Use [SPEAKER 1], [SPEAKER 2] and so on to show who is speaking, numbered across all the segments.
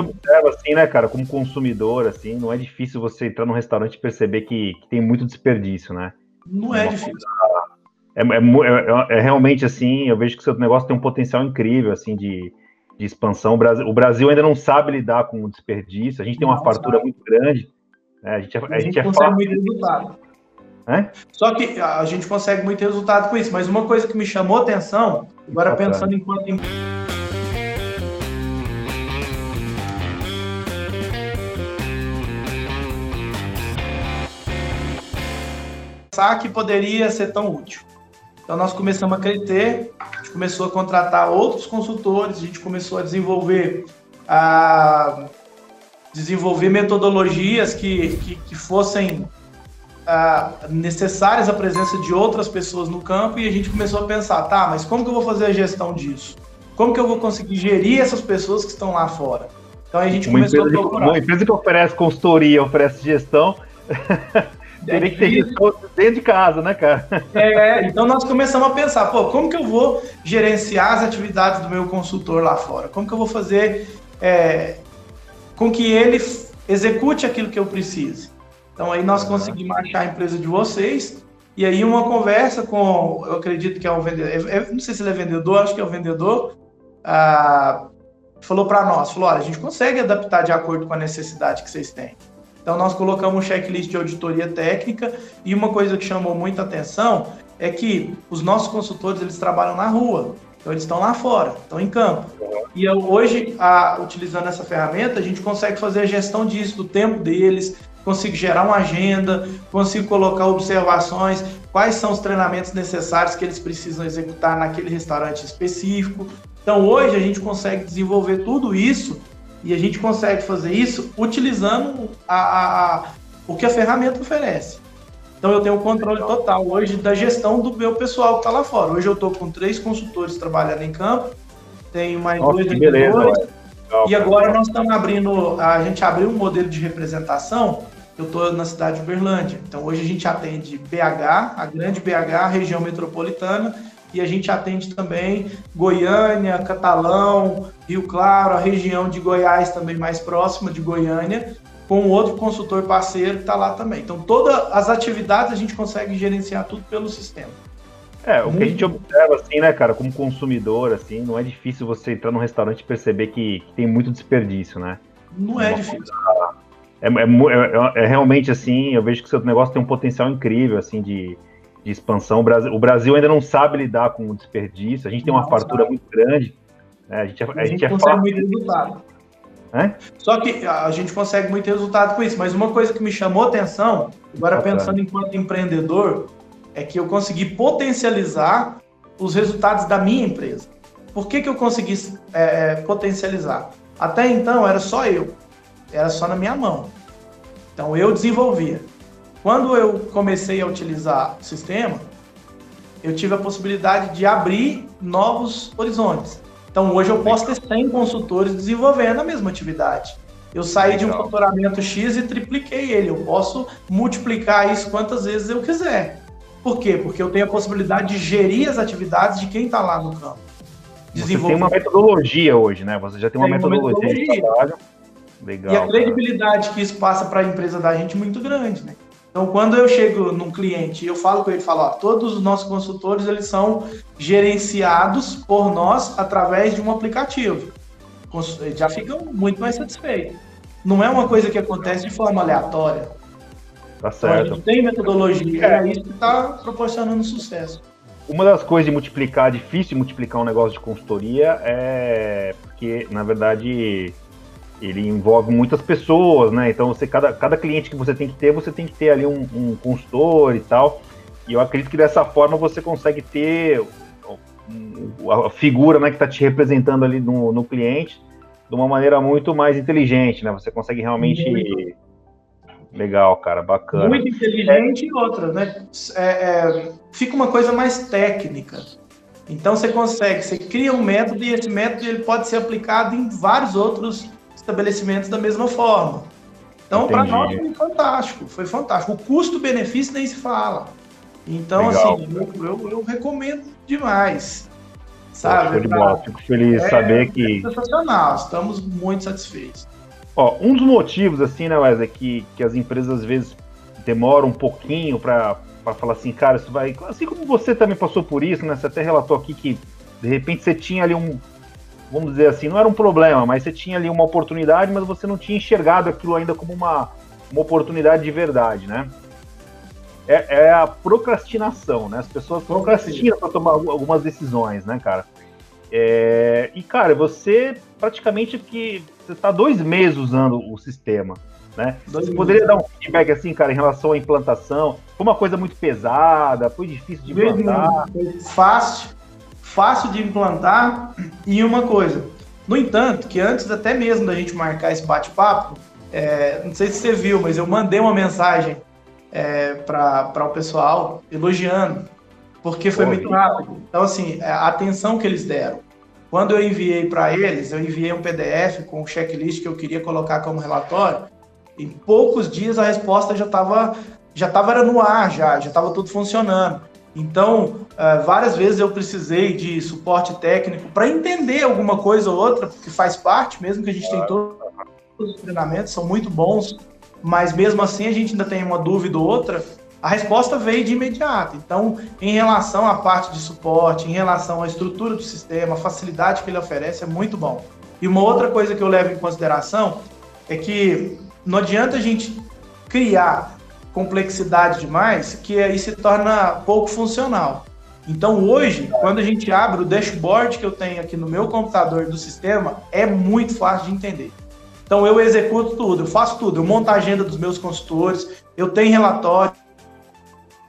[SPEAKER 1] observa assim, né, cara, como consumidor, assim, não é difícil você entrar num restaurante e perceber que, que tem muito desperdício, né?
[SPEAKER 2] Não é, é difícil.
[SPEAKER 1] É, é, é, é, realmente assim, eu vejo que o seu negócio tem um potencial incrível, assim, de, de expansão. O Brasil, o Brasil ainda não sabe lidar com o desperdício, a gente tem uma não, fartura sabe. muito grande. Né? A gente,
[SPEAKER 2] a, a gente, gente consegue muito resultado. É? Só que a gente consegue muito resultado com isso, mas uma coisa que me chamou atenção, agora pensando enquanto pensar que poderia ser tão útil. Então nós começamos a crescer, a gente começou a contratar outros consultores, a gente começou a desenvolver a desenvolver metodologias que, que, que fossem a, necessárias a presença de outras pessoas no campo e a gente começou a pensar, tá, mas como que eu vou fazer a gestão disso? Como que eu vou conseguir gerir essas pessoas que estão lá fora? Então a gente
[SPEAKER 1] uma
[SPEAKER 2] começou
[SPEAKER 1] a procurar. Uma empresa que oferece consultoria, oferece gestão, Teria que ter dentro de casa, né, cara?
[SPEAKER 2] É, então nós começamos a pensar, pô, como que eu vou gerenciar as atividades do meu consultor lá fora? Como que eu vou fazer é, com que ele execute aquilo que eu preciso? Então aí nós conseguimos achar a empresa de vocês e aí uma conversa com, eu acredito que é o vendedor, é, é, não sei se ele é vendedor, acho que é o vendedor, ah, falou para nós, falou, olha, a gente consegue adaptar de acordo com a necessidade que vocês têm. Então nós colocamos um checklist de auditoria técnica e uma coisa que chamou muita atenção é que os nossos consultores eles trabalham na rua, então eles estão lá fora, estão em campo. E hoje, a, utilizando essa ferramenta, a gente consegue fazer a gestão disso, do tempo deles, consigo gerar uma agenda, consigo colocar observações, quais são os treinamentos necessários que eles precisam executar naquele restaurante específico. Então hoje a gente consegue desenvolver tudo isso e a gente consegue fazer isso utilizando a, a, a, o que a ferramenta oferece. Então eu tenho o controle total hoje da gestão do meu pessoal que está lá fora. Hoje eu estou com três consultores trabalhando em campo, tenho mais Nossa, dois vendedores. E agora nós estamos abrindo, a gente abriu um modelo de representação. Eu estou na cidade de Uberlândia. Então hoje a gente atende BH, a grande BH, a região metropolitana, e a gente atende também Goiânia, Catalão, Rio Claro, a região de Goiás também mais próxima de Goiânia, com outro consultor parceiro que está lá também. Então, todas as atividades a gente consegue gerenciar tudo pelo sistema.
[SPEAKER 1] É, o Muito que a gente observa, assim, né, cara, como consumidor, assim, não é difícil você entrar num restaurante e perceber que, que tem muito desperdício, né?
[SPEAKER 2] Não é, é difícil.
[SPEAKER 1] Coisa, é, é, é, é, realmente assim, eu vejo que o seu negócio tem um potencial incrível, assim, de, de expansão. O Brasil, o Brasil, ainda não sabe lidar com o desperdício, a gente tem uma fartura muito grande. Né? A gente, é, a, a gente, gente é
[SPEAKER 2] consegue muito resultado. É? Só que a gente consegue muito resultado com isso, mas uma coisa que me chamou atenção, agora pensando enquanto empreendedor, é que eu consegui potencializar os resultados da minha empresa. Por que, que eu consegui é, potencializar? Até então era só eu, era só na minha mão. Então eu desenvolvia. Quando eu comecei a utilizar o sistema, eu tive a possibilidade de abrir novos horizontes. Então hoje eu posso ter 100 consultores desenvolvendo a mesma atividade. Eu saí de um faturamento X e tripliquei ele. Eu posso multiplicar isso quantas vezes eu quiser. Por quê? Porque eu tenho a possibilidade de gerir as atividades de quem está lá no campo.
[SPEAKER 1] Você tem uma metodologia hoje, né? Você já tem uma, tem metodologia, uma metodologia de trabalho.
[SPEAKER 2] Legal, e a credibilidade cara. que isso passa para a empresa da gente é muito grande, né? Então, quando eu chego num cliente e eu falo com ele, falo, ó, todos os nossos consultores, eles são gerenciados por nós através de um aplicativo. Já ficam muito mais satisfeitos. Não é uma coisa que acontece de forma aleatória.
[SPEAKER 1] Tá certo. Então, a
[SPEAKER 2] gente tem metodologia, é, é isso que está proporcionando sucesso.
[SPEAKER 1] Uma das coisas de multiplicar, difícil de multiplicar um negócio de consultoria é porque, na verdade, ele envolve muitas pessoas, né? Então você cada, cada cliente que você tem que ter, você tem que ter ali um, um consultor e tal. E eu acredito que dessa forma você consegue ter a figura né, que está te representando ali no, no cliente de uma maneira muito mais inteligente, né? Você consegue realmente. Muito. Legal, cara, bacana.
[SPEAKER 2] Muito inteligente é. e outra, né? É, é, fica uma coisa mais técnica. Então você consegue, você cria um método e esse método ele pode ser aplicado em vários outros estabelecimentos da mesma forma. Então, para nós foi fantástico, foi fantástico. O custo-benefício nem se fala. Então, Legal. assim, eu, eu, eu, recomendo demais. Sabe?
[SPEAKER 1] Fico, bola, fico feliz de é, saber que.
[SPEAKER 2] É sensacional, estamos muito satisfeitos.
[SPEAKER 1] Ó, um dos motivos, assim, né, Wesley, que, que as empresas às vezes demoram um pouquinho para falar assim, cara, isso vai. Assim como você também passou por isso, né? Você até relatou aqui que de repente você tinha ali um. Vamos dizer assim, não era um problema, mas você tinha ali uma oportunidade, mas você não tinha enxergado aquilo ainda como uma, uma oportunidade de verdade, né? é, é a procrastinação, né? As pessoas procrastinam para tomar algumas decisões, né, cara? É, e, cara, você praticamente que você está dois meses usando o sistema, né? Dois você meses. poderia dar um feedback assim, cara, em relação à implantação? Foi uma coisa muito pesada? Foi difícil de implantar? Foi
[SPEAKER 2] fácil, fácil de implantar. E uma coisa, no entanto, que antes até mesmo da gente marcar esse bate-papo, é, não sei se você viu, mas eu mandei uma mensagem é, para o pessoal, elogiando, porque foi muito rápido. Então, assim, é, a atenção que eles deram. Quando eu enviei para eles, eu enviei um PDF com o checklist que eu queria colocar como relatório. Em poucos dias a resposta já estava já tava no ar, já já estava tudo funcionando. Então, é, várias vezes eu precisei de suporte técnico para entender alguma coisa ou outra, porque faz parte, mesmo que a gente tem todos os treinamentos, são muito bons mas mesmo assim a gente ainda tem uma dúvida ou outra, a resposta veio de imediato. Então, em relação à parte de suporte, em relação à estrutura do sistema, a facilidade que ele oferece é muito bom. E uma outra coisa que eu levo em consideração é que não adianta a gente criar complexidade demais, que aí se torna pouco funcional. Então hoje, quando a gente abre o dashboard que eu tenho aqui no meu computador do sistema, é muito fácil de entender. Então eu executo tudo, eu faço tudo, eu monto a agenda dos meus consultores, eu tenho relatório,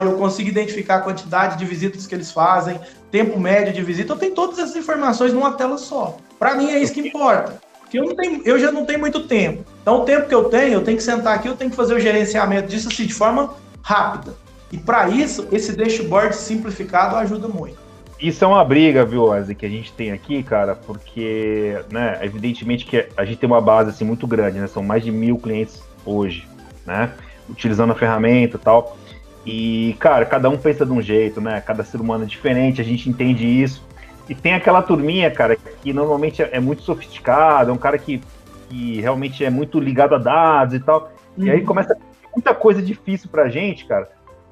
[SPEAKER 2] eu consigo identificar a quantidade de visitas que eles fazem, tempo médio de visita, eu tenho todas essas informações numa tela só. Para mim é isso que importa. Porque eu, não tenho, eu já não tenho muito tempo. Então, o tempo que eu tenho, eu tenho que sentar aqui, eu tenho que fazer o gerenciamento disso assim, de forma rápida. E para isso, esse dashboard simplificado ajuda muito.
[SPEAKER 1] Isso é uma briga, viu, Wesley, que a gente tem aqui, cara, porque, né, evidentemente que a gente tem uma base assim muito grande, né? São mais de mil clientes hoje, né? Utilizando a ferramenta e tal. E, cara, cada um pensa de um jeito, né? Cada ser humano é diferente, a gente entende isso. E tem aquela turminha, cara, que normalmente é, muito sofisticada, é um cara que, que realmente é muito ligado a dados e tal. Uhum. E aí uhum. começa muita coisa difícil pra gente, cara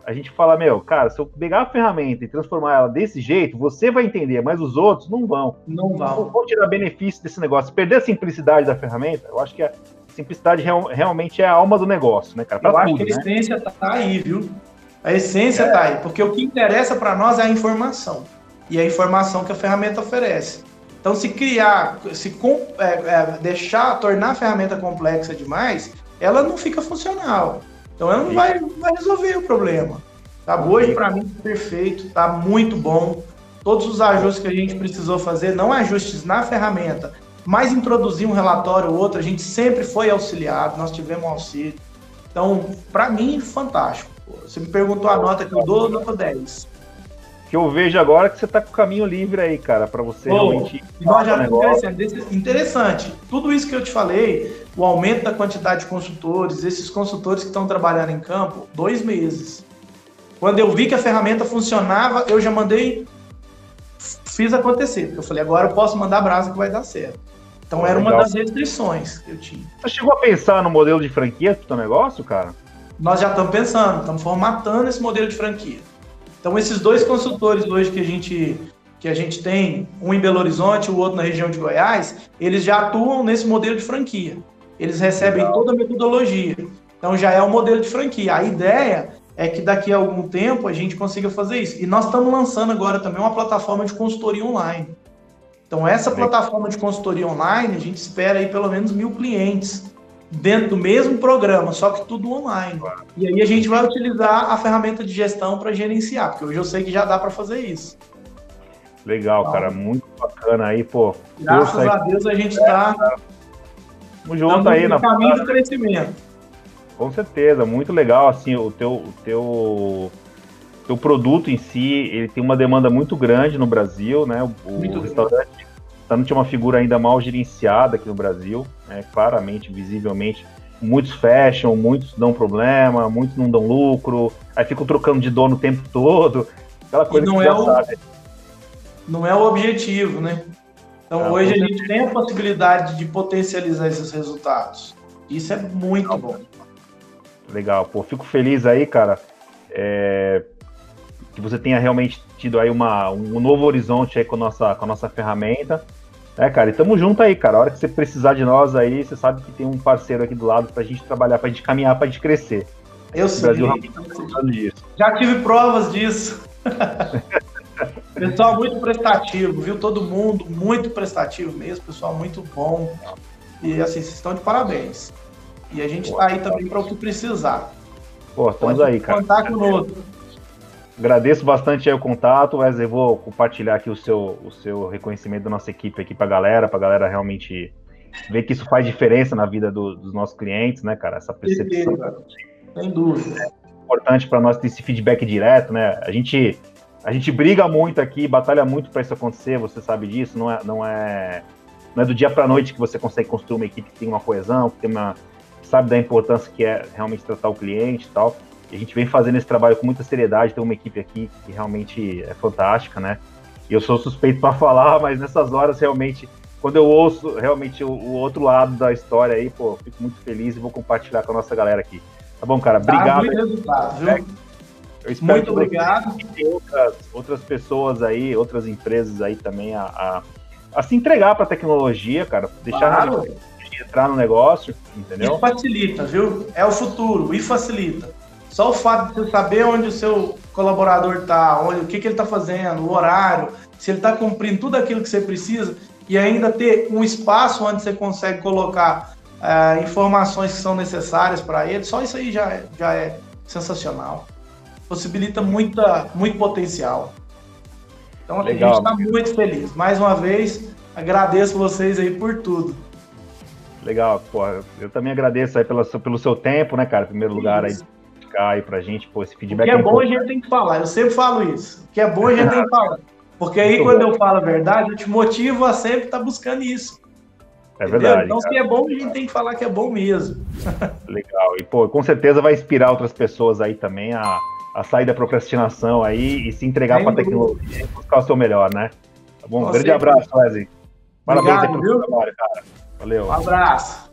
[SPEAKER 1] a gente fala, meu, cara, se eu pegar a ferramenta e transformar ela desse jeito, você vai entender, mas os outros não vão.
[SPEAKER 2] Não vão. Não
[SPEAKER 1] vão tirar benefício desse negócio. Perder a simplicidade da ferramenta, eu acho que a simplicidade real, realmente é a alma do negócio, né, cara?
[SPEAKER 2] Pra eu tudo, acho que a né? essência tá aí, viu? A essência é. tá aí, porque o que interessa para nós é a informação. E a informação que a ferramenta oferece. Então, se criar, se é, é, deixar, tornar a ferramenta complexa demais, ela não fica funcional. Então ela não vai, não vai resolver o problema. Tá? Hoje, para mim, tá perfeito, tá muito bom. Todos os ajustes que a gente precisou fazer, não ajustes na ferramenta, mas introduzir um relatório ou outro, a gente sempre foi auxiliado, nós tivemos auxílio. Então, para mim, fantástico. Você me perguntou a nota que eu dou, nota 10
[SPEAKER 1] que eu vejo agora que você está com o caminho livre aí, cara, para você Pô, realmente.
[SPEAKER 2] Nós já interessante. interessante. Tudo isso que eu te falei, o aumento da quantidade de consultores, esses consultores que estão trabalhando em campo, dois meses. Quando eu vi que a ferramenta funcionava, eu já mandei, fiz acontecer. Eu falei, agora eu posso mandar brasa que vai dar certo. Então era uma das restrições que eu tinha.
[SPEAKER 1] Você chegou a pensar no modelo de franquia do seu negócio, cara?
[SPEAKER 2] Nós já estamos pensando, estamos formatando esse modelo de franquia. Então, esses dois consultores hoje que a gente que a gente tem, um em Belo Horizonte, o outro na região de Goiás, eles já atuam nesse modelo de franquia. Eles recebem Legal. toda a metodologia. Então já é um modelo de franquia. A ideia é que daqui a algum tempo a gente consiga fazer isso. E nós estamos lançando agora também uma plataforma de consultoria online. Então essa plataforma de consultoria online, a gente espera aí pelo menos mil clientes dentro do mesmo programa, só que tudo online. E aí a gente vai utilizar a ferramenta de gestão para gerenciar, porque hoje eu sei que já dá para fazer isso.
[SPEAKER 1] Legal, então, cara, muito bacana aí, pô.
[SPEAKER 2] Graças a Deus a gente está é,
[SPEAKER 1] Tamo junto aí
[SPEAKER 2] na caminho do crescimento.
[SPEAKER 1] Com certeza, muito legal assim o teu o teu teu produto em si, ele tem uma demanda muito grande no Brasil, né? O, o restaurante Não tinha uma figura ainda mal gerenciada aqui no Brasil, né, claramente, visivelmente. Muitos fecham, muitos dão problema, muitos não dão lucro, aí ficam trocando de dono o tempo todo. Aquela coisa
[SPEAKER 2] e não
[SPEAKER 1] que
[SPEAKER 2] é o... sabe. não é o objetivo, né? Então, ah, hoje a gente tem a possibilidade de potencializar esses resultados. Isso é muito Legal. bom.
[SPEAKER 1] Legal, pô, fico feliz aí, cara, é, que você tenha realmente tido aí uma, um novo horizonte aí com a nossa, com a nossa ferramenta. É, cara, e tamo junto aí, cara. A hora que você precisar de nós aí, você sabe que tem um parceiro aqui do lado pra gente trabalhar, pra gente caminhar, pra gente crescer.
[SPEAKER 2] Eu sei. Brasil Já tive provas disso. pessoal muito prestativo, viu? Todo mundo muito prestativo mesmo, pessoal muito bom. E assim, vocês estão de parabéns. E a gente está aí também para o que precisar.
[SPEAKER 1] Pô, estamos Pode aí, cara.
[SPEAKER 2] Contar conosco.
[SPEAKER 1] Agradeço bastante o contato, Wesley. Vou compartilhar aqui o seu, o seu reconhecimento da nossa equipe aqui para a galera, para a galera realmente ver que isso faz diferença na vida do, dos nossos clientes, né, cara? Essa percepção.
[SPEAKER 2] Sem dúvida.
[SPEAKER 1] É importante para nós ter esse feedback direto, né? A gente, a gente briga muito aqui, batalha muito para isso acontecer, você sabe disso, não é, não é, não é do dia para noite que você consegue construir uma equipe que tem uma coesão, que tem uma, sabe da importância que é realmente tratar o cliente e tal. A gente vem fazendo esse trabalho com muita seriedade, tem uma equipe aqui que realmente é fantástica, né? E eu sou suspeito para falar, mas nessas horas realmente quando eu ouço realmente o, o, outro lado da história aí, pô, fico muito feliz e vou compartilhar com a nossa galera aqui. Tá bom, cara? Obrigado.
[SPEAKER 2] Tá, eu espero Muito obrigado.
[SPEAKER 1] Que outras, outras pessoas aí, outras empresas aí também a, a, a se entregar para a tecnologia, cara. Deixar claro. entrar no negócio, entendeu?
[SPEAKER 2] E facilita, viu? É o futuro e facilita. Só o fato de você saber onde o seu colaborador está, o que, que ele está fazendo, o horário, se ele está cumprindo tudo aquilo que você precisa e ainda ter um espaço onde você consegue colocar é, informações que são necessárias para ele, só isso aí já, é, já é sensacional. Possibilita muita, muito potencial. Então Legal. a gente está muito feliz. Mais uma vez, agradeço vocês aí por tudo.
[SPEAKER 1] Legal, eu também agradeço aí pela, pelo seu tempo, né, cara? Em primeiro lugar, aí, aí pra gente, pô, esse feedback.
[SPEAKER 2] O que é, é bom a gente tem que falar, eu sempre falo isso. O que é bom a gente tem que falar. Porque aí, Muito quando bom. eu falo a verdade, eu te motivo a sempre estar tá buscando isso.
[SPEAKER 1] É verdade.
[SPEAKER 2] Então, cara. se é bom, a gente tem que falar que é bom mesmo.
[SPEAKER 1] Legal. E, pô, com certeza vai inspirar outras pessoas aí também a, a sair da procrastinação aí e se entregar para a tecnologia e buscar o seu melhor, né? Tá bom? Um grande abraço, Wesley.
[SPEAKER 2] Parabéns Obrigado, pelo viu? trabalho, cara. Valeu. Um abraço.